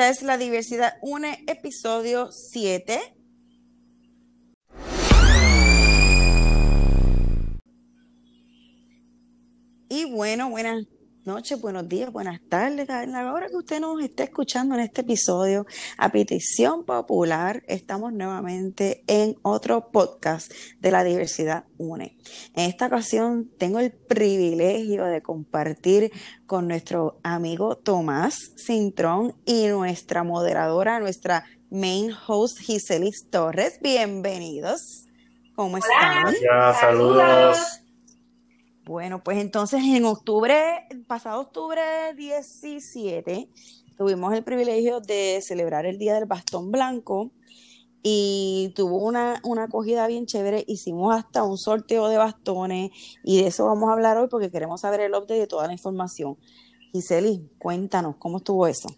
Esta es La Diversidad Une, episodio 7. Y bueno, buenas noches, buenos días, buenas tardes. A la hora que usted nos esté escuchando en este episodio, a petición popular, estamos nuevamente en otro podcast de la diversidad UNE. En esta ocasión tengo el privilegio de compartir con nuestro amigo Tomás Cintrón y nuestra moderadora, nuestra main host Giselis Torres. Bienvenidos. ¿Cómo están? saludos. Bueno, pues entonces en octubre, pasado octubre 17, tuvimos el privilegio de celebrar el Día del Bastón Blanco y tuvo una, una acogida bien chévere. Hicimos hasta un sorteo de bastones y de eso vamos a hablar hoy porque queremos saber el update de toda la información. Giseli, cuéntanos, ¿cómo estuvo eso?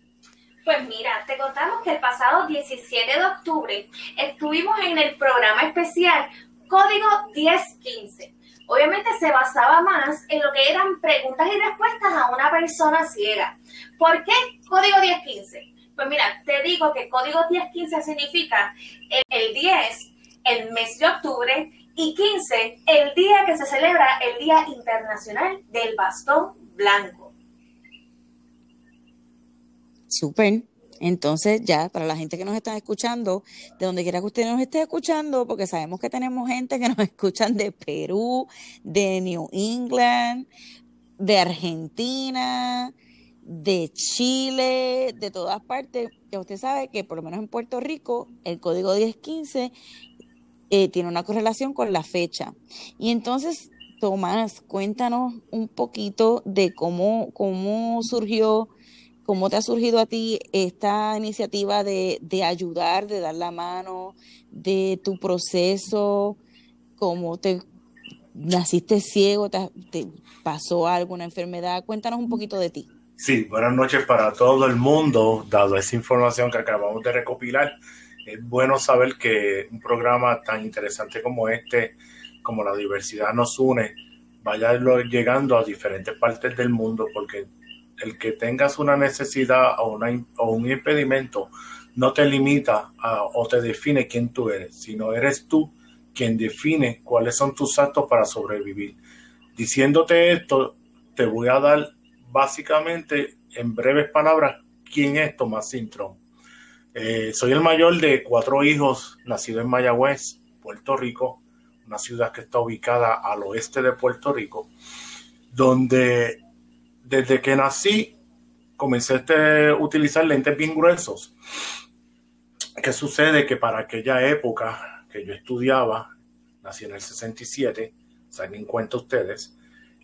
Pues mira, te contamos que el pasado 17 de octubre estuvimos en el programa especial Código 1015 Obviamente se basaba más en lo que eran preguntas y respuestas a una persona ciega. ¿Por qué código 1015? Pues mira, te digo que código 1015 significa el 10, el mes de octubre, y 15, el día que se celebra el Día Internacional del Bastón Blanco. Súper. Entonces, ya, para la gente que nos está escuchando, de donde quiera que usted nos esté escuchando, porque sabemos que tenemos gente que nos escuchan de Perú, de New England, de Argentina, de Chile, de todas partes, que usted sabe que por lo menos en Puerto Rico el código 1015 eh, tiene una correlación con la fecha. Y entonces, Tomás, cuéntanos un poquito de cómo, cómo surgió ¿Cómo te ha surgido a ti esta iniciativa de, ayudar, de dar la mano, de tu proceso? ¿Cómo te naciste ciego? ¿Te, pasó alguna enfermedad? Cuéntanos un poquito de ti. Sí, buenas noches para todo el mundo, dado esa información que acabamos de recopilar. Es bueno saber que un programa tan interesante como este, como la diversidad nos une, vaya llegando a diferentes partes del mundo, porque el que tengas una necesidad o, un impedimento no te limita o te define quién tú eres, sino eres tú quien define cuáles son tus actos para sobrevivir. Diciéndote esto, te voy a dar básicamente en breves palabras quién es Tomás Cintrón. Eh, soy el mayor de cuatro hijos, nacido en Mayagüez, Puerto Rico, una ciudad que está ubicada al oeste de Puerto Rico, donde desde que nací, comencé a este, utilizar lentes bien gruesos. ¿Qué sucede? Que para aquella época que yo estudiaba, nací en el 67, saquen cuenta ustedes,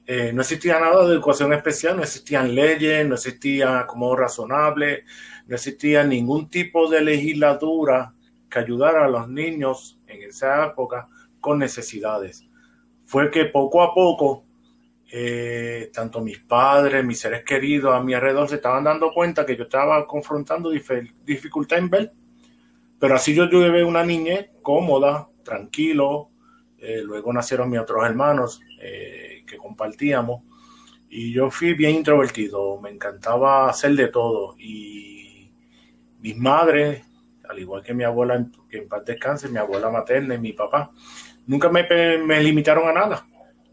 eh, no existía nada de educación especial, no existían leyes, no existía como razonable, no existía ningún tipo de legislatura que ayudara a los niños en esa época con necesidades. Fue que poco a poco eh, tanto mis padres, mis seres queridos a mi alrededor se estaban dando cuenta que yo estaba confrontando dificultad en ver. Pero así yo tuve una niñez cómoda, tranquilo. Eh, luego nacieron mis otros hermanos eh, que compartíamos. Y yo fui bien introvertido, me encantaba hacer de todo. Y mis madres, al igual que mi abuela, que en paz descanse, mi abuela materna y mi papá, nunca me, me limitaron a nada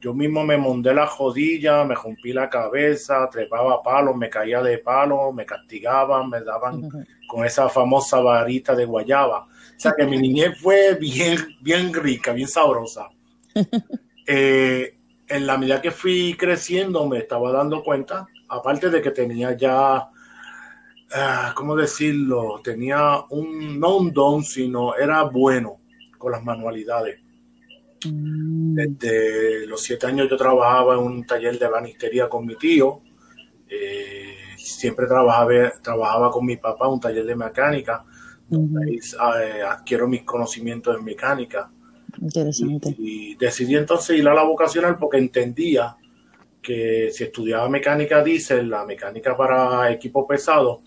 yo mismo me mondé la jodilla, me rompí la cabeza, trepaba palos, me caía de palos, me castigaban, me daban con esa famosa varita de guayaba. O sea que mi niñez fue bien, bien rica, bien sabrosa. Eh, en la medida que fui creciendo me estaba dando cuenta, aparte de que tenía ya, ah, ¿cómo decirlo? Tenía un, no un don, sino era bueno con las manualidades Mm. Desde los siete años yo trabajaba en un taller de banistería con mi tío. Eh, siempre trabajaba, trabajaba con mi papá, un taller de mecánica. Eh, adquiero mis conocimientos en mecánica. Interesante. Y, decidí entonces ir a la vocacional porque entendía que si estudiaba mecánica diésel, la mecánica para equipo pesado,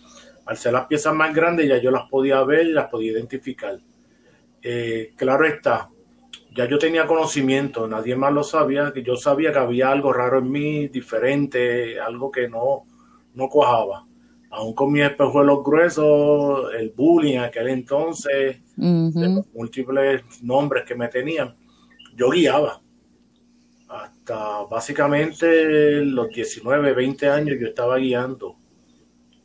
al ser las piezas más grandes ya yo las podía ver y las podía identificar. Eh, claro está, ya yo tenía conocimiento, nadie más lo sabía, que yo sabía que había algo raro en mí, diferente, algo que no, no cuajaba. aún con mis espejuelos gruesos, el bullying aquel entonces, los múltiples nombres que me tenían, yo guiaba. Hasta básicamente los 19, 20 años yo estaba guiando.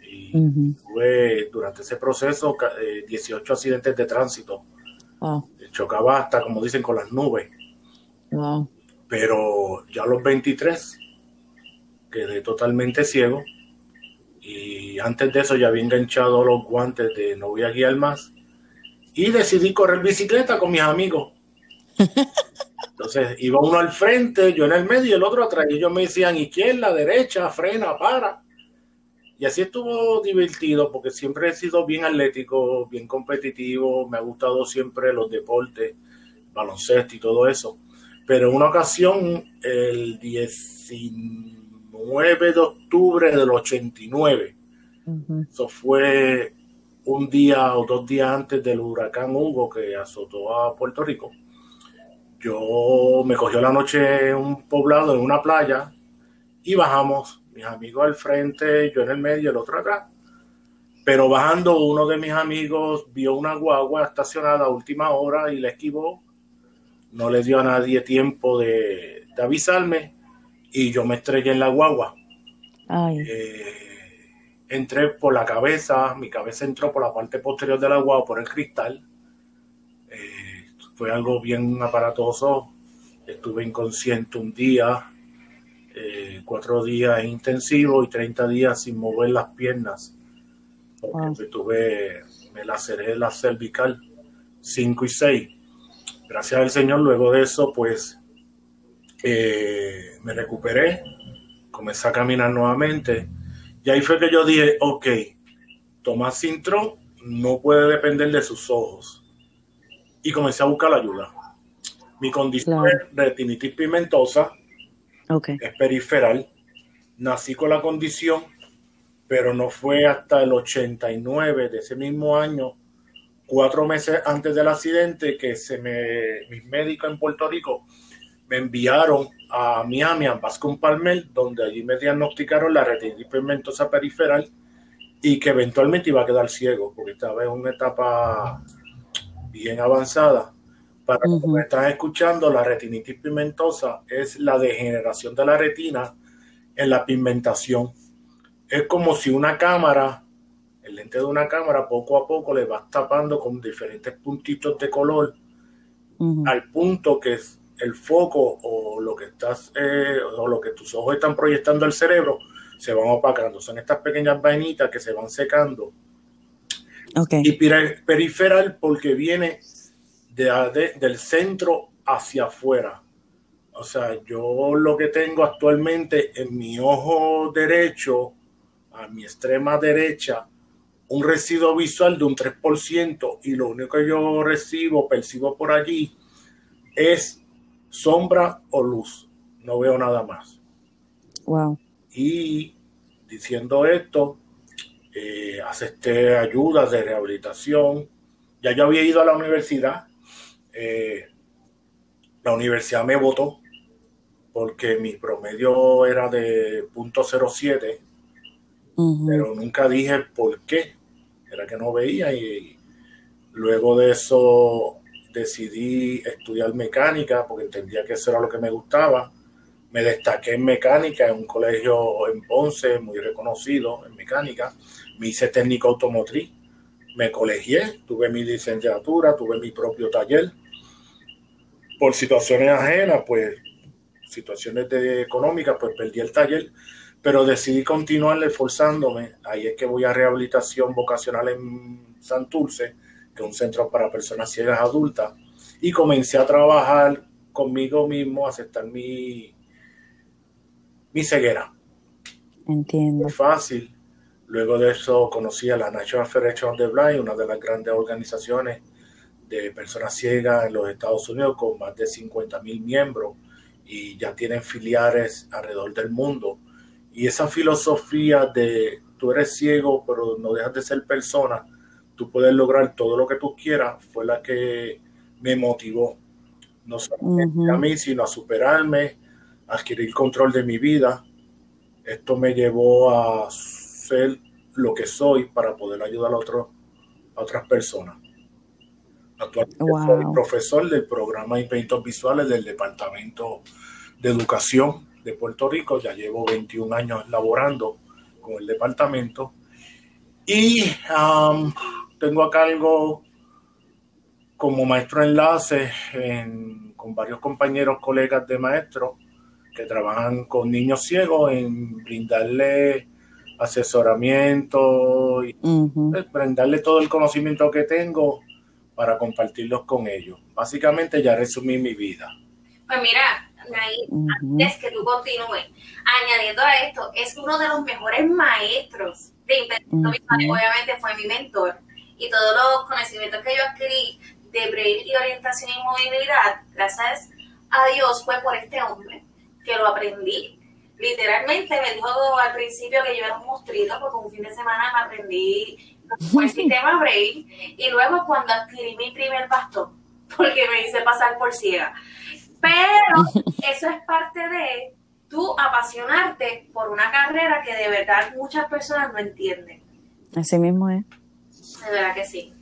Y tuve durante ese proceso 18 eh, accidentes de tránsito. Chocaba hasta, como dicen, con las nubes. Pero ya a los 23 quedé totalmente ciego y antes de eso ya había enganchado los guantes de no voy a guiar más y decidí correr bicicleta con mis amigos. Entonces iba uno al frente, yo en el medio y el otro atrás. Y ellos me decían izquierda, derecha, frena, para. Y así estuvo divertido porque siempre he sido bien atlético, bien competitivo. Me ha gustado siempre los deportes, baloncesto y todo eso. Pero en una ocasión, el 19 9 de octubre del 89. Eso fue un día o dos días antes del huracán Hugo que azotó a Puerto Rico. Yo me cogió la noche en un poblado, en una playa, y bajamos, mis amigos al frente, yo en el medio, el otro atrás. Pero bajando, uno de mis amigos vio una guagua estacionada a última hora y la esquivó. No le dio a nadie tiempo de, de avisarme y yo me estrellé en la guagua. Eh, entré por la cabeza, mi cabeza entró por la parte posterior de la guagua, por el cristal. Eh, fue algo bien aparatoso. Estuve inconsciente un día, eh, cuatro días intensivos y 30 días sin mover las piernas. Porque tuve, me laceré la cervical 5 y 6. Gracias al Señor, luego de eso, pues eh, me recuperé, comencé a caminar nuevamente. Y ahí fue que yo dije, ok, Tomás Cintrón no puede depender de sus ojos. Y comencé a buscar la ayuda. Mi condición es retinitis pigmentosa, es periferal. Nací con la condición, pero no fue hasta el 89 de ese mismo año, cuatro meses antes del accidente, que se me, mis médicos en Puerto Rico me enviaron a Miami, a Bascom Palmer, donde allí me diagnosticaron la retinitis pigmentosa periferal y que eventualmente iba a quedar ciego, porque estaba en una etapa bien avanzada. Para los que me están escuchando, la retinitis pigmentosa es la degeneración de la retina en la pigmentación. Es como si una cámara, el lente de una cámara, poco a poco le va tapando con diferentes puntitos de color al punto que el foco o lo que estás eh, o lo que tus ojos están proyectando al cerebro se van opacando. Son estas pequeñas vainitas que se van secando. Y periferal porque viene de, del centro hacia afuera. O sea, yo lo que tengo actualmente en mi ojo derecho, a mi extrema derecha, un residuo visual de un 3% y lo único que yo recibo, percibo por allí, es sombra o luz. No veo nada más. Wow. Y diciendo esto, eh, acepté ayudas de rehabilitación. Ya yo había ido a la universidad. Eh, la universidad me votó porque mi promedio era de .07, pero nunca dije por qué. Era que no veía y luego de eso decidí estudiar mecánica porque entendía que eso era lo que me gustaba. Me destaqué en mecánica en un colegio en Ponce muy reconocido en mecánica. Me hice técnico automotriz. Me colegié, tuve mi licenciatura, tuve mi propio taller. Por situaciones ajenas, pues situaciones económicas, pues perdí el taller, pero decidí continuar esforzándome. Ahí es que voy a rehabilitación vocacional en Santurce que es un centro para personas ciegas adultas, y comencé a trabajar conmigo mismo, a aceptar mi, mi ceguera. Entiendo. Muy fácil. Luego de eso conocí a la National Federation of the Blind, una de las grandes organizaciones de personas ciegas en los Estados Unidos con más de 50 mil miembros y ya tienen filiales alrededor del mundo. Y esa filosofía de tú eres ciego pero no dejas de ser persona, tú puedes lograr todo lo que tú quieras, fue la que me motivó, no solamente a mí, sino a superarme, adquirir control de mi vida. Esto me llevó a ser lo que soy para poder ayudar a, otros a otras personas. Actualmente soy profesor del programa de Impedimentos Visuales del Departamento de Educación de Puerto Rico. Ya llevo 21 años laborando con el departamento. Y um, tengo a cargo como maestro enlace con varios compañeros, colegas de maestros que trabajan con niños ciegos en brindarle asesoramiento y pues, brindarle todo el conocimiento que tengo para compartirlos con ellos. Básicamente ya resumí mi vida. Pues mira, antes que tú continúes, añadiendo a esto, es uno de los mejores maestros de impedimento obviamente fue mi mentor, y todos los conocimientos que yo adquirí de braille y orientación y movilidad, gracias a Dios, fue por este hombre, que lo aprendí. Literalmente me dijo al principio que yo era un monstruito, porque un fin de semana me aprendí el sistema braille, y luego cuando adquirí mi primer bastón, porque me hice pasar por ciega. Pero eso es parte de tú apasionarte por una carrera que de verdad muchas personas no entienden. Así mismo es. De verdad que sí.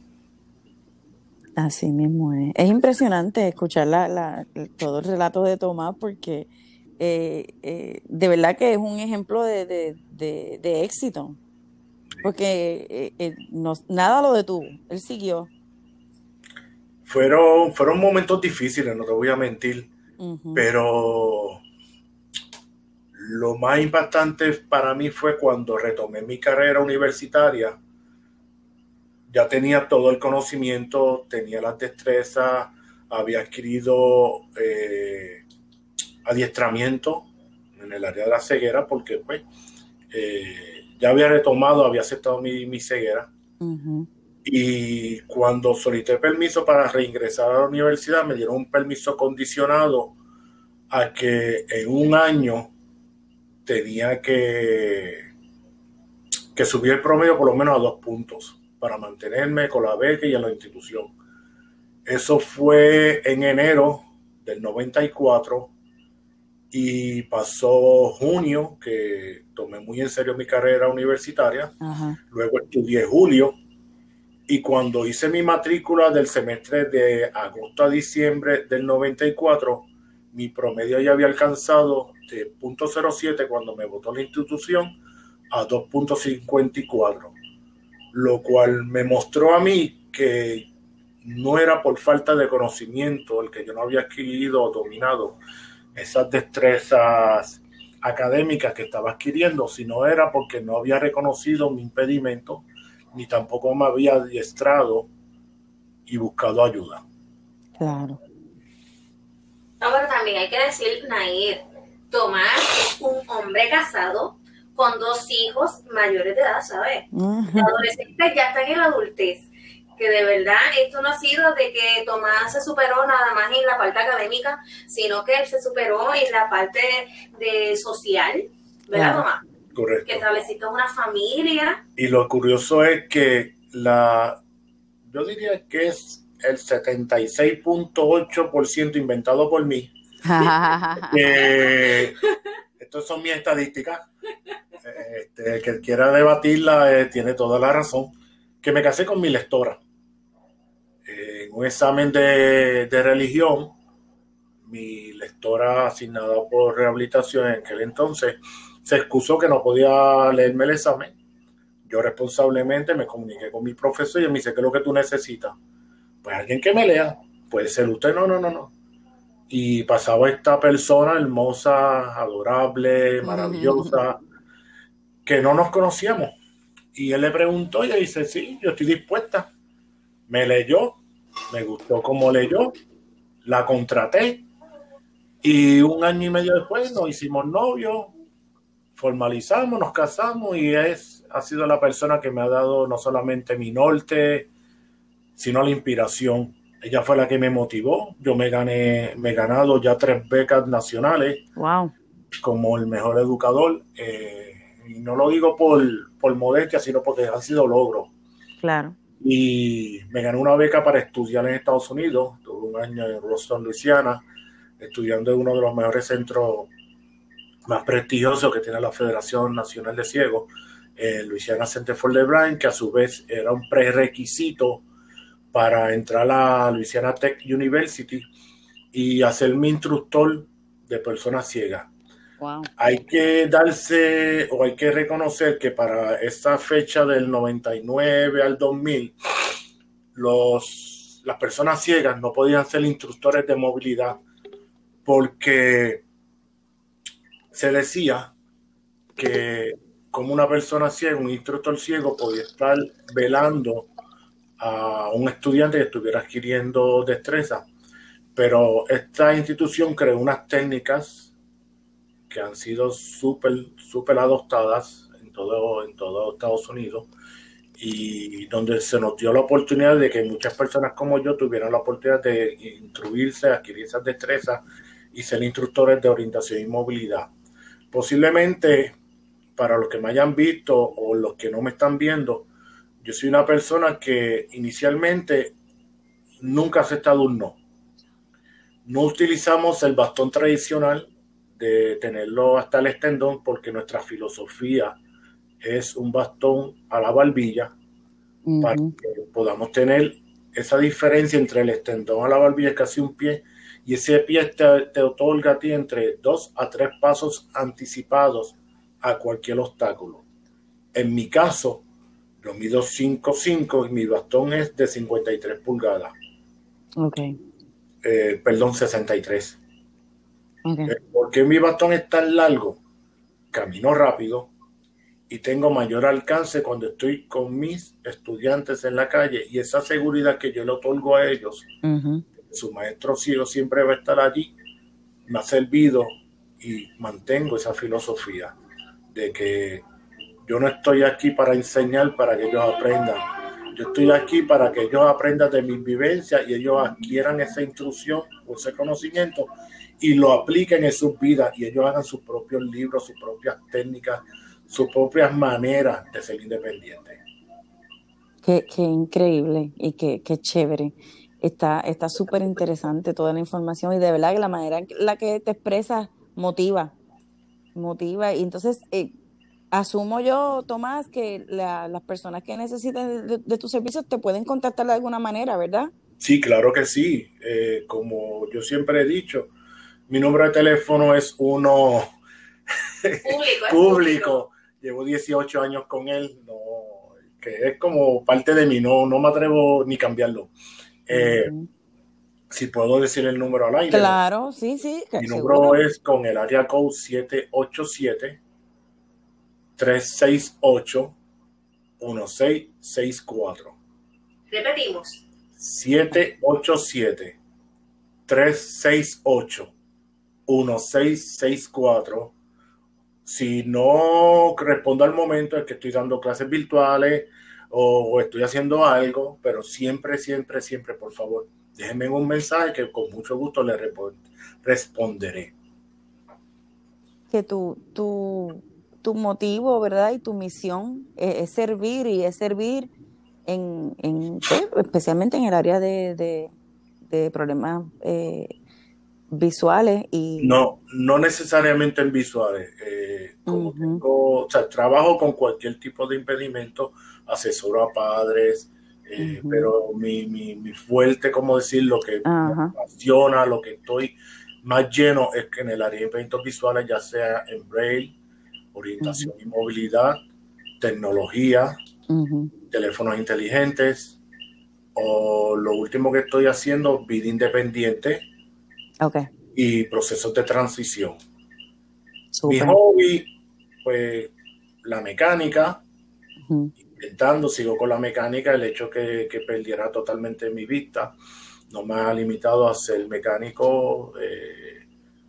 Así mismo es. Es impresionante escuchar la, todo el relato de Tomás porque eh, eh, de verdad que es un ejemplo de, éxito. Porque eh, nada lo detuvo, él siguió. Fueron, fueron momentos difíciles, no te voy a mentir, pero lo más impactante para mí fue cuando retomé mi carrera universitaria. Ya tenía todo el conocimiento, tenía las destrezas, había adquirido eh, adiestramiento en el área de la ceguera porque pues eh, ya había retomado, había aceptado mi, ceguera. Y cuando solicité permiso para reingresar a la universidad, me dieron un permiso condicionado a que en un año tenía que, que subir el promedio por lo menos a dos puntos para mantenerme con la beca y en la institución. Eso fue en enero del 94 y pasó junio, que tomé muy en serio mi carrera universitaria. Luego estudié julio y cuando hice mi matrícula del semestre de agosto a diciembre del 94, mi promedio ya había alcanzado de 0.07 cuando me votó la institución a 2.54, lo cual me mostró a mí que no era por falta de conocimiento el que yo no había adquirido o dominado esas destrezas académicas que estaba adquiriendo, sino era porque no había reconocido mi impedimento ni tampoco me había adiestrado y buscado ayuda. Claro. No, pero también hay que decir, Nair, Tomás es un hombre casado con dos hijos mayores de edad, ¿sabes? Los adolescentes ya están en la adultez. Que de verdad esto no ha sido de que Tomás se superó nada más en la parte académica, sino que él se superó en la parte de social, ¿verdad, Tomás? Correcto. Que estableciste una familia. Y lo curioso es que la, yo diría que es el 76.8% inventado por mí. eh, estas son mis estadísticas. Este, el que quiera debatirla eh, tiene toda la razón. Que me casé con mi lectora. Un examen de, de religión, mi lectora asignada por rehabilitación en aquel entonces se excusó que no podía leerme el examen. Yo responsablemente me comuniqué con mi profesor y me dice, ¿qué es lo que tú necesitas? Pues alguien que me lea. Puede ser usted, no, no, no, no. Y pasaba esta persona hermosa, adorable, maravillosa, que no nos conocíamos. Y él le preguntó y ella dice, sí, yo estoy dispuesta. Me leyó, me gustó como leyó, la contraté y un año y medio después nos hicimos novios, formalizamos, nos casamos y es, ha sido la persona que me ha dado no solamente mi norte, sino la inspiración. Ella fue la que me motivó. Yo me gané, me he ganado ya tres becas nacionales. Wow. Como el mejor educador. Eh, y no lo digo por, por modestia, sino porque ha sido logro. Claro. Y me gané una beca para estudiar en Estados Unidos. Tuve un año en Boston, Luisiana, estudiando en uno de los mejores centros más prestigioso que tiene la Federación Nacional de Ciegos en Louisiana Center for the Blind, que a su vez era un prerequisito para entrar a Louisiana Tech University y hacerme instructor de personas ciegas. Hay que darse o hay que reconocer que para esta fecha del 99 al 2000, los, las personas ciegas no podían ser instructores de movilidad porque se decía que como una persona ciega, un instructor ciego podía estar velando a un estudiante que estuviera adquiriendo destreza. Pero esta institución creó unas técnicas que han sido súper, súper adoptadas en todo, en todo Estados Unidos y donde se nos dio la oportunidad de que muchas personas como yo tuvieran la oportunidad de instruirse, adquirir esas destrezas y ser instructores de orientación y movilidad. Posiblemente para los que me hayan visto o los que no me están viendo, yo soy una persona que inicialmente nunca ha aceptado un no. No utilizamos el bastón tradicional de tenerlo hasta el extendón porque nuestra filosofía es un bastón a la barbilla para que podamos tener esa diferencia entre el extendón a la barbilla es casi un pie y ese pie te, te otorga a ti entre dos a tres pasos anticipados a cualquier obstáculo. En mi caso, yo mido 5'5 y mi bastón es de 53 pulgadas. Ok. Eh, perdón, 63. Okay. Eh, porque mi bastón es tan largo? Camino rápido y tengo mayor alcance cuando estoy con mis estudiantes en la calle y esa seguridad que yo le otorgo a ellos, su maestro cielo siempre va a estar allí, me ha servido y mantengo esa filosofía de que yo no estoy aquí para enseñar para que ellos aprendan. Yo estoy aquí para que ellos aprendan de mis vivencias y ellos adquieran esa instrucción o ese conocimiento y lo apliquen en sus vidas y ellos hagan sus propios libros, sus propias técnicas, sus propias maneras de ser independientes. Qué, qué increíble y qué, qué chévere. Está súper interesante toda la información y de verdad que la manera en la que te expresas motiva, motiva. Y entonces, eh, asumo yo, Tomás, que las personas que necesiten de, tus servicios te pueden contactar de alguna manera, ¿verdad? Sí, claro que sí. Eh, como yo siempre he dicho, mi número de teléfono es uno público, Llevo 18 años con él, no, que es como parte de mí, no, no me atrevo ni cambiarlo. Eh, si puedo decir el número al aire. Claro, sí, sí. Mi número es con el área code 787 368 1664. Repetimos. 787 368 1664. Si no respondo al momento es que estoy dando clases virtuales o estoy haciendo algo, pero siempre, siempre, siempre, por favor, déjenme un mensaje que con mucho gusto le responderé. Que tu, tu, tu motivo, ¿verdad? Y tu misión es, servir y es servir en, en especialmente en el área de, de, problemas eh, visuales y no no necesariamente en visuales eh, como tengo, o sea, trabajo con cualquier tipo de impedimento asesoro a padres eh, pero mi, mi, fuerte, como decir, lo que me apasiona, lo que estoy más lleno es que en el área de eventos visuales, ya sea en braille, orientación y movilidad, tecnología, teléfonos inteligentes, o lo último que estoy haciendo, vida independiente y procesos de transición. Mi hobby, pues la mecánica, intentando, sigo con la mecánica, el hecho que, que perdiera totalmente mi vista no me ha limitado a ser mecánico, eh,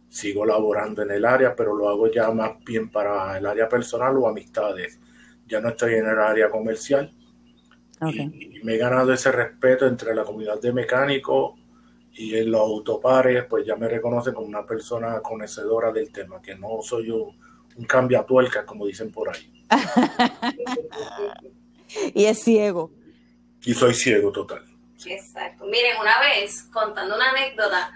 sigo laborando en el área, pero lo hago ya más bien para el área personal o amistades. Ya no estoy en el área comercial. Y, me he ganado ese respeto entre la comunidad de mecánicos y en los autopares, pues ya me reconocen como una persona conocedora del tema, que no soy un, un cambiatuerca, como dicen por ahí. y es ciego. Y soy ciego total. Exacto. Miren, una vez, contando una anécdota,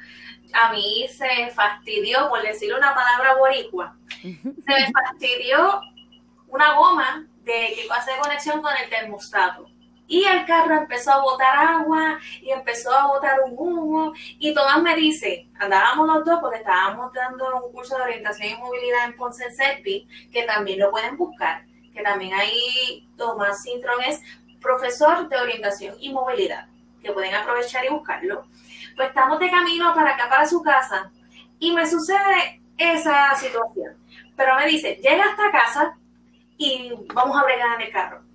a mí se fastidió, por decirle una palabra boricua, se me fastidió una goma de que hace conexión con el termostato. Y el carro empezó a botar agua y empezó a botar un humo. Y Tomás me dice, andábamos los dos porque estábamos dando un curso de orientación y movilidad en Ponce Serpi, que también lo pueden buscar, que también ahí Tomás Sintron es profesor de orientación y movilidad, que pueden aprovechar y buscarlo. Pues estamos de camino para acá, para su casa, y me sucede esa situación. Pero me dice, llega hasta casa y vamos a bregar en el carro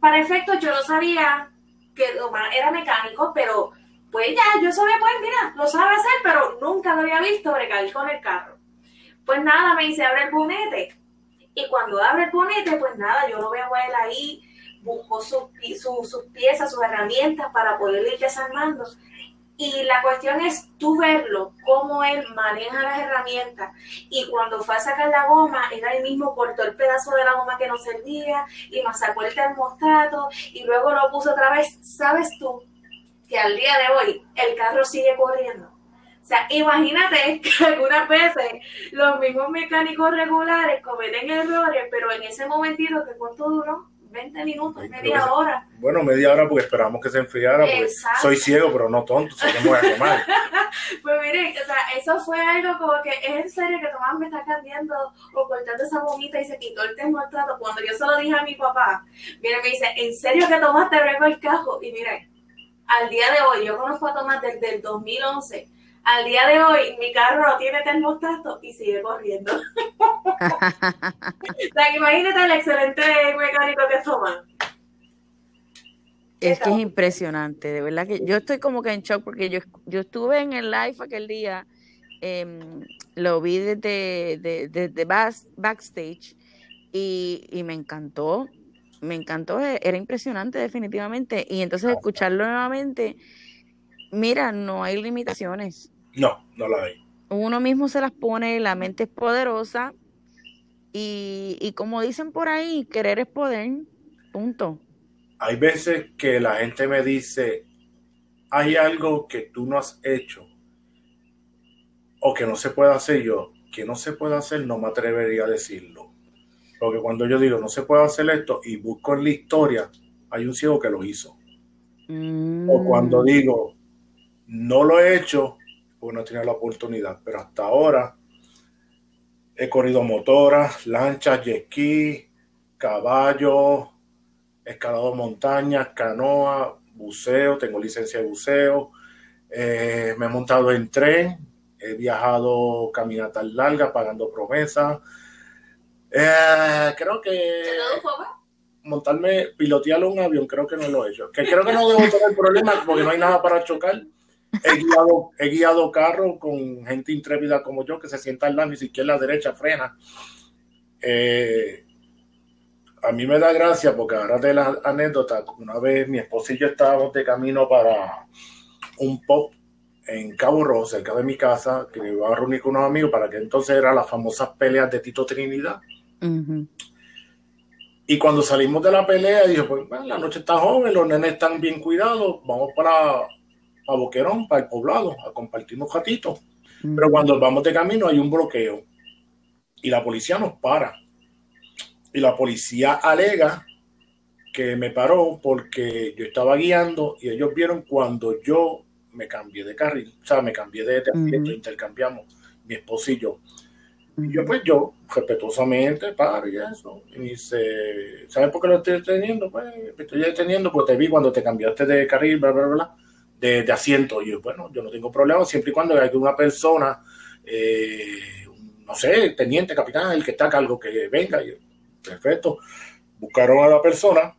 para efecto, yo no sabía que era mecánico, pero pues ya, yo sabía, pues mira, lo sabe hacer, pero nunca lo había visto bregar con el carro. Pues nada, me dice, abre el bonete. Y cuando abre el bonete, pues nada, yo lo veo a él ahí, busco sus piezas, sus herramientas para poder ir desarmando. Y la cuestión es tú verlo, cómo él maneja las herramientas. Y cuando fue a sacar la goma, era él mismo cortó el pedazo de la goma que no servía y sacó el termostato y luego lo puso otra vez. ¿Sabes tú que al día de hoy el carro sigue corriendo? O sea, imagínate que algunas veces los mismos mecánicos regulares cometen errores, pero en ese momentito que cuánto duró, 20 minutos, media hora. Bueno, media hora porque esperamos que se enfriara, soy ciego, pero no tonto, sé que me voy a quemar. pues miren, o sea, eso fue algo como que es en serio que Tomás me está cambiando o cortando esa bonita y se quitó el termostato. Cuando yo se lo dije a mi papá, miren, me dice, ¿en serio que Tomás te bregó el cajo? Y miren, al día de hoy, yo conozco a Tomás desde el 2011 al día de hoy mi carro no tiene termostato y sigue corriendo. o sea, imagínate el excelente mecánico que toma. Es que es impresionante, de verdad que yo estoy como que en shock porque yo, yo estuve en el live aquel día, em, lo vi desde, de, backstage y, y, me encantó, me encantó, e, era impresionante definitivamente y entonces escucharlo nuevamente, mira, no hay limitaciones, no, no la hay. Uno mismo se las pone, la mente es poderosa y, como dicen por ahí, querer es poder, punto. Hay veces que la gente me dice, hay algo que tú no has hecho o que no se puede hacer yo, que no se puede hacer, no me atrevería a decirlo. Porque cuando yo digo no se puede hacer esto y busco en la historia, hay un ciego que lo hizo. O cuando mm. digo no lo he hecho, porque no tenía la oportunidad. Pero hasta ahora he corrido motoras, lanchas, jet ski, caballo, escalado montañas, canoa, buceo, tengo licencia de buceo, eh, me he montado en tren, he viajado caminatas largas pagando promesas. Eh, creo que montarme, pilotear un avión, creo que no lo he hecho. Que creo que no debo tener problemas porque no hay nada para chocar he guiado, he guiado carros con gente intrépida como yo que se sienta al lado, ni siquiera la derecha frena. Eh, a mí me da gracia porque ahora de la anécdota, una vez mi esposo y yo estábamos de camino para un pop en Cabo Rojo, cerca de mi casa, que me iba a reunir con unos amigos para que entonces eran las famosas peleas de Tito Trinidad. Y cuando salimos de la pelea, dije, pues la noche está joven, los nenes están bien cuidados, vamos para a Boquerón, para el poblado, a compartir unos ratitos. Pero cuando vamos de camino hay un bloqueo y la policía nos para. Y la policía alega que me paró porque yo estaba guiando y ellos vieron cuando yo me cambié de carril, o sea, me cambié de, de intercambiamos mi esposo y yo. Y yo, pues yo, respetuosamente, paro y eso. Y dice, ¿sabes por qué lo estoy deteniendo? Pues me estoy deteniendo porque te vi cuando te cambiaste de carril, bla, bla, bla de, asiento. Y yo, bueno, yo no tengo problema siempre y cuando hay una persona, eh, no sé, teniente, capitán, el que está a cargo, que venga. Y, perfecto. Buscaron a la persona,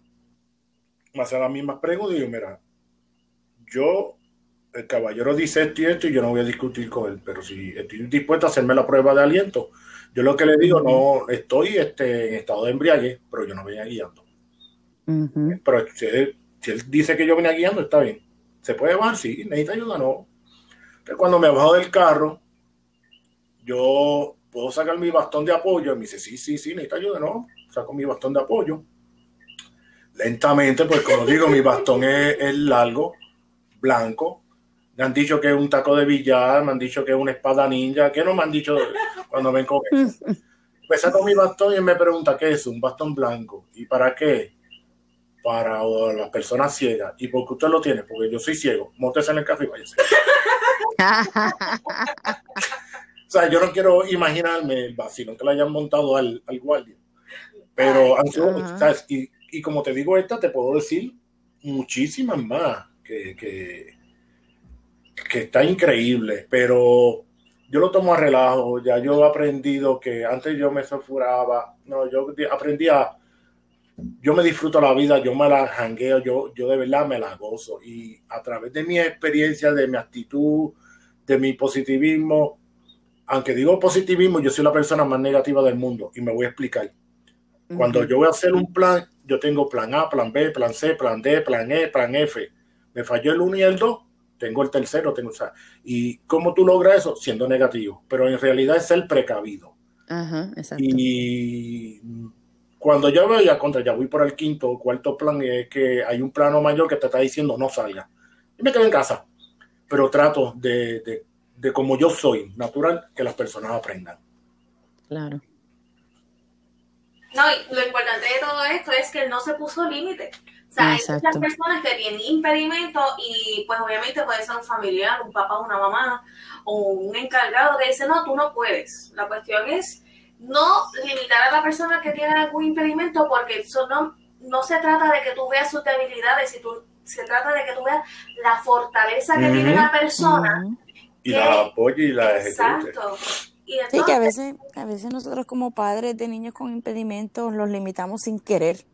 me hacen las mismas preguntas y yo, mira, yo, el caballero dice esto y esto y yo no voy a discutir con él, pero si estoy dispuesto a hacerme la prueba de aliento, yo lo que le digo, no estoy este, en estado de embriague, pero yo no venía guiando. Pero si él, si él, dice que yo venía guiando, está bien. ¿Se puede bajar? Sí. ¿Necesita ayuda? No. Pero cuando me bajo del carro, yo puedo sacar mi bastón de apoyo. Y me dice, sí, sí, sí, necesita ayuda. No. Saco mi bastón de apoyo. Lentamente, pues como digo, mi bastón es, largo, blanco. Me han dicho que es un taco de billar, me han dicho que es una espada ninja. ¿Qué no me han dicho cuando ven con pues saco mi bastón y me pregunta, ¿qué es? Un bastón blanco. ¿Y para qué? Para las personas ciegas. ¿Y por qué usted lo tiene? Porque yo soy ciego. Móntese en el café y váyase. o sea, yo no quiero imaginarme el vacilo que le hayan montado al, al guardia. Pero, y, y, como te digo, esta te puedo decir muchísimas más que, que, que está increíble. Pero yo lo tomo a relajo, ya yo he aprendido que antes yo me sulfuraba, no, yo aprendí a, yo me disfruto la vida, yo me la jangueo, yo, yo de verdad me la gozo y a través de mi experiencia, de mi actitud, de mi positivismo, aunque digo positivismo, yo soy la persona más negativa del mundo y me voy a explicar. Cuando yo voy a hacer un plan, yo tengo plan A, plan B, plan C, plan D, plan E, plan F. Me falló el 1 y el 2, tengo el tercero, tengo, sea, ¿y cómo tú logras eso? Siendo negativo, pero en realidad es el precavido. Ajá, exacto. Y cuando yo voy a contra, ya voy por el quinto o cuarto plan, es que hay un plano mayor que te está diciendo no salga. Y me quedo en casa, pero trato de, de, de como yo soy, natural, que las personas aprendan. Claro. No, y lo importante de todo esto es que él no se puso límite. O sea, hay muchas personas que tienen impedimentos y pues obviamente puede ser un familiar, un papá, una mamá o un encargado que dice, no, tú no puedes. La cuestión es no limitar a la persona que tiene algún impedimento porque eso no, no se trata de que tú veas sus debilidades, si tú, se trata de que tú veas la fortaleza que tiene la persona. Y la apoye y la. Exacto. sí, que a veces, a veces nosotros como padres de niños con impedimentos los limitamos sin querer.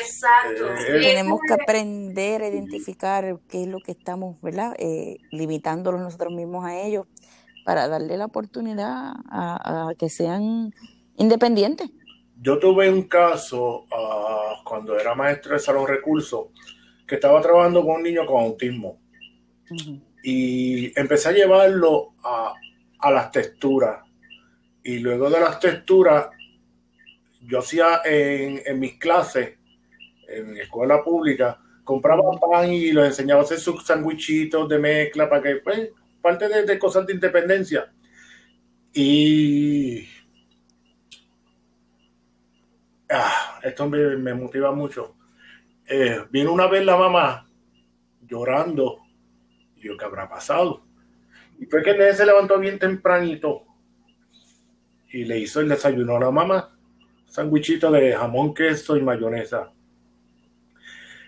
Exacto. Eh, Tenemos que aprender a identificar qué es lo que estamos, ¿verdad? Eh, limitándolos nosotros mismos a ellos para darle la oportunidad a, que sean independientes. Yo tuve un caso uh, cuando era maestro de salón recursos que estaba trabajando con un niño con autismo. Y empecé a llevarlo a, a las texturas. Y luego de las texturas yo hacía en, en mis clases, en escuela pública, compraba pan y los enseñaba a hacer sus sandwichitos de mezcla para que, pues, parte de, cosas de independencia. Y ah, esto me, motiva mucho. Eh, vino una vez la mamá llorando. Yo, ¿qué habrá pasado? Y fue que el se levantó bien tempranito y le hizo el desayuno a la mamá sandwichito de jamón, queso y mayonesa.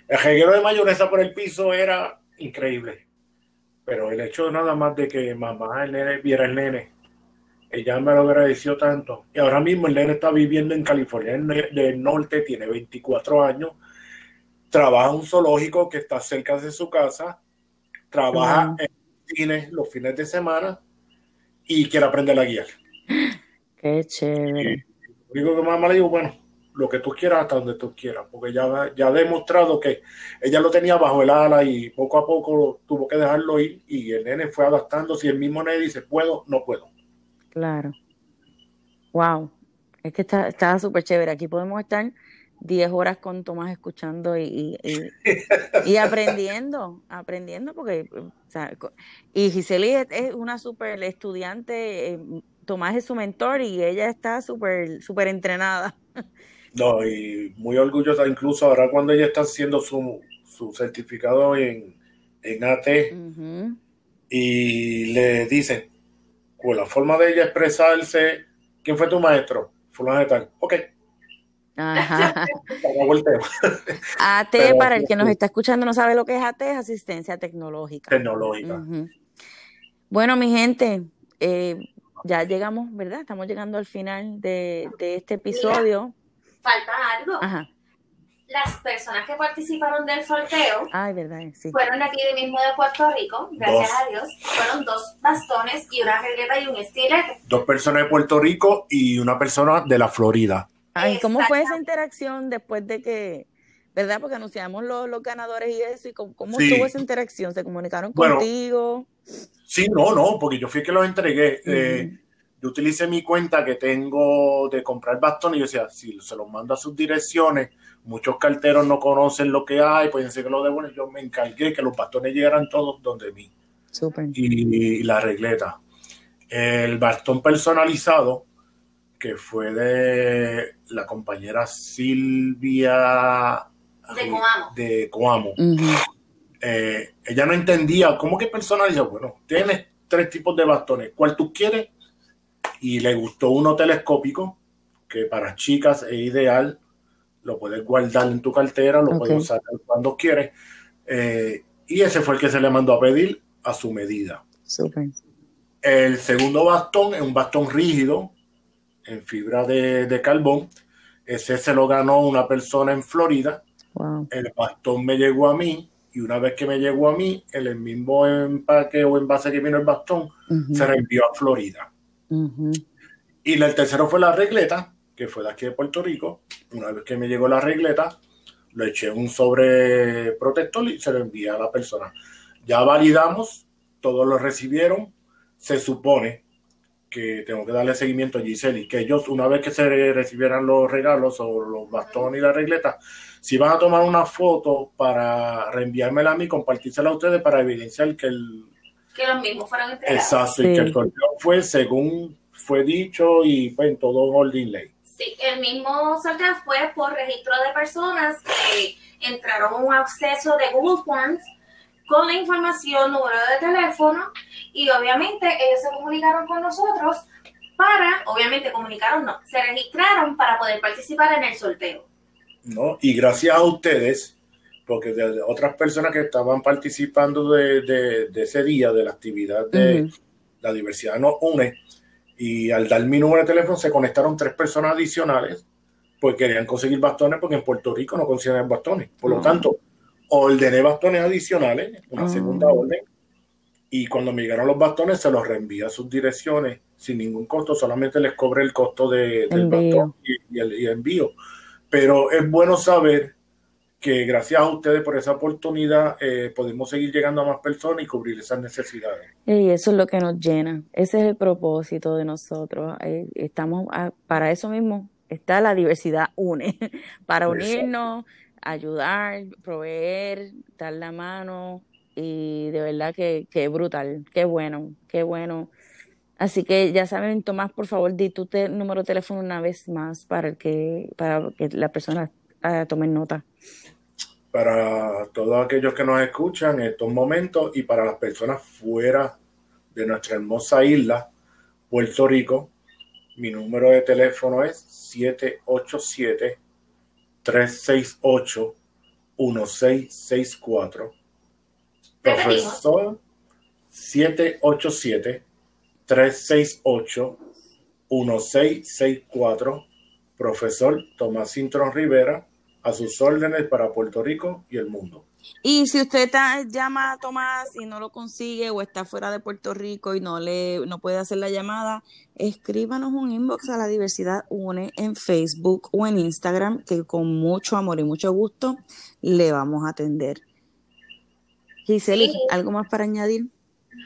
El reguero de mayonesa por el piso era increíble. Pero el hecho nada más de que mamá el nene viera el nene, ella me lo agradeció tanto. Y ahora mismo el nene está viviendo en California del Norte, tiene 24 años, trabaja en un zoológico que está cerca de su casa, trabaja en cine los fines de semana y quiere aprender a guiar. Qué chévere. Digo que mamá le digo, bueno, lo que tú quieras hasta donde tú quieras, porque ya, ya ha demostrado que ella lo tenía bajo el ala y poco a poco tuvo que dejarlo ir y el nene fue adaptándose y el mismo nene dice, puedo, no puedo. Claro. Wow. Es que está súper chévere. Aquí podemos estar 10 horas con Tomás escuchando y, y, aprendiendo, aprendiendo, porque, o sea, y Giseli es, una súper estudiante, eh, Tomás es su mentor y ella está súper súper entrenada. No, y muy orgullosa, incluso ahora cuando ella está haciendo su, su certificado en, en AT y le dicen, con la forma de ella expresarse, ¿quién fue tu maestro? Fulano de tal. Ok. Ajá. AT, para el que nos está escuchando no sabe lo que es AT, es asistencia tecnológica. Tecnológica. Bueno, mi gente, eh, ya llegamos, ¿verdad? Estamos llegando al final de, este episodio. Falta algo. Ajá. Las personas que participaron del sorteo Ay, verdad, sí. fueron aquí de mismo de Puerto Rico, gracias a Dios. Fueron dos bastones y una regleta y un estilete. Dos personas de Puerto Rico y una persona de la Florida. Ay, ¿cómo fue esa interacción después de que, verdad? Porque anunciamos los, los ganadores y eso, y cómo, cómo estuvo esa interacción, ¿se comunicaron contigo? Sí, no, no, porque yo fui que los entregué. Eh, yo utilicé mi cuenta que tengo de comprar bastones y yo decía, si se los mando a sus direcciones, muchos carteros no conocen lo que hay, pueden ser que lo devuelven. Yo me encargué que los bastones llegaran todos donde mí. Super. Y, la regleta. El bastón personalizado que fue de la compañera Silvia de Coamo. Eh, ella no entendía cómo que personalizar. Bueno, tienes tres tipos de bastones. ¿Cuál tú quieres? Y le gustó uno telescópico, que para chicas es ideal. Lo puedes guardar en tu cartera, lo puedes usar cuando quieres. Eh, y ese fue el que se le mandó a pedir a su medida. El segundo bastón es un bastón rígido en fibra de, carbón. Ese se lo ganó una persona en Florida. El bastón me llegó a mí y una vez que me llegó a mí, el mismo empaque o envase que vino el bastón se reenvió a Florida. Y el tercero fue la regleta, que fue de aquí de Puerto Rico. Una vez que me llegó la regleta, lo eché un sobre protector y se lo envié a la persona. Ya validamos, todos lo recibieron. Se supone que tengo que darle seguimiento a Giselle y que ellos, una vez que se recibieran los regalos o los bastones y la regleta, si van a tomar una foto para reenviármela a mí, compartírsela a ustedes para evidenciar que el... Que los mismos fueron entregados. Exacto, y que el sorteo fue según fue dicho y fue en todo orden ley. Sí, el mismo sorteo fue por registro de personas que entraron a un acceso de Google Forms con la información, número de teléfono y obviamente ellos se comunicaron con nosotros para, obviamente comunicaron, no, se registraron para poder participar en el sorteo. ¿no? Y gracias a ustedes, porque de otras personas que estaban participando de, ese día, de la actividad de la diversidad nos une, y al dar mi número de teléfono se conectaron tres personas adicionales, pues querían conseguir bastones, porque en Puerto Rico no consiguen bastones. Por lo ah. tanto, ordené bastones adicionales, una ah. segunda orden, y cuando me llegaron los bastones se los reenvía a sus direcciones sin ningún costo, solamente les cobré el costo de, del bastón y, el, y el envío pero es bueno saber que gracias a ustedes por esa oportunidad eh, podemos seguir llegando a más personas y cubrir esas necesidades. Y eso es lo que nos llena, ese es el propósito de nosotros. Eh, estamos para eso mismo, está la diversidad une, para unirnos, ayudar, proveer, dar la mano y de verdad que, que brutal, qué bueno, qué bueno Así que ya saben, Tomás, por favor, di tu número de teléfono una vez más para que, para que la persona uh, tome nota. Para todos aquellos que nos escuchan en estos momentos y para las personas fuera de nuestra hermosa isla, Puerto Rico, mi número de teléfono es 787 368 1664. Profesor 787 368-1664, profesor Tomás Cintrón Rivera, a sus órdenes para Puerto Rico y el mundo. Y si usted llama a Tomás y no lo consigue o está fuera de Puerto Rico y no le no puede hacer la llamada, escríbanos un inbox a la diversidad UNE en Facebook o en Instagram que con mucho amor y mucho gusto le vamos a atender. Giseli, ¿algo más para añadir?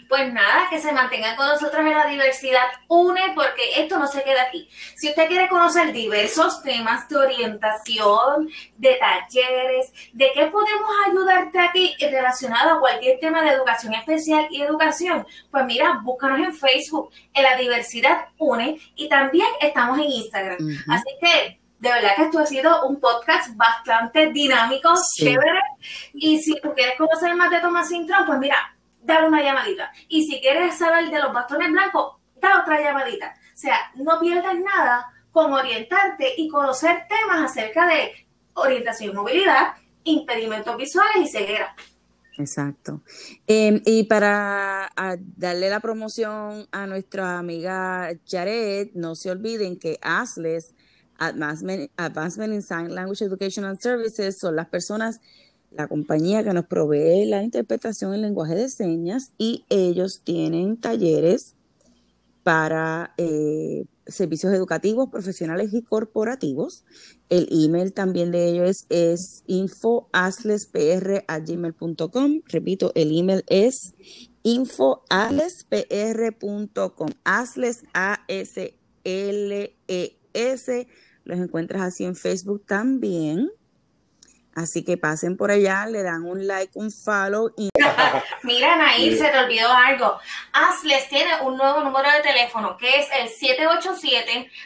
Pues nada, que se mantengan con nosotros en la diversidad une, porque esto no se queda aquí. Si usted quiere conocer diversos temas de orientación, de talleres, de qué podemos ayudarte aquí relacionado a cualquier tema de educación especial y educación, pues mira, búscanos en Facebook, en la diversidad une, y también estamos en Instagram. Así que de verdad que esto ha sido un podcast bastante dinámico, chévere. Y si tú quieres conocer más de Tomás Sintrón, pues mira, dar una llamadita. Y si quieres saber de los bastones blancos, da otra llamadita. O sea, no pierdas nada con orientarte y conocer temas acerca de orientación y movilidad, impedimentos visuales y ceguera. Exacto. Em, y para darle la promoción a nuestra amiga Jared, no se olviden que ASLES, Advancement, Advancement in Sign Language Education and Services, son las personas la compañía que nos provee la interpretación en lenguaje de señas y ellos tienen talleres para eh, servicios educativos, profesionales y corporativos. El email también de ellos es infoaslespr.gmail.com. Repito, el email es infoaslespr.com. Asles, A-S-L-E-S. Los encuentras así en Facebook también. Así que pasen por allá, le dan un like, un follow y Mira, Nair, se te olvidó algo. Asles tiene un nuevo número de teléfono que es el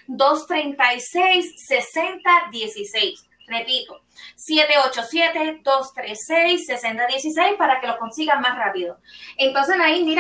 787-236-6016. Repito, 787-236-6016 para que lo consigan más rápido. Entonces, Nair, mira.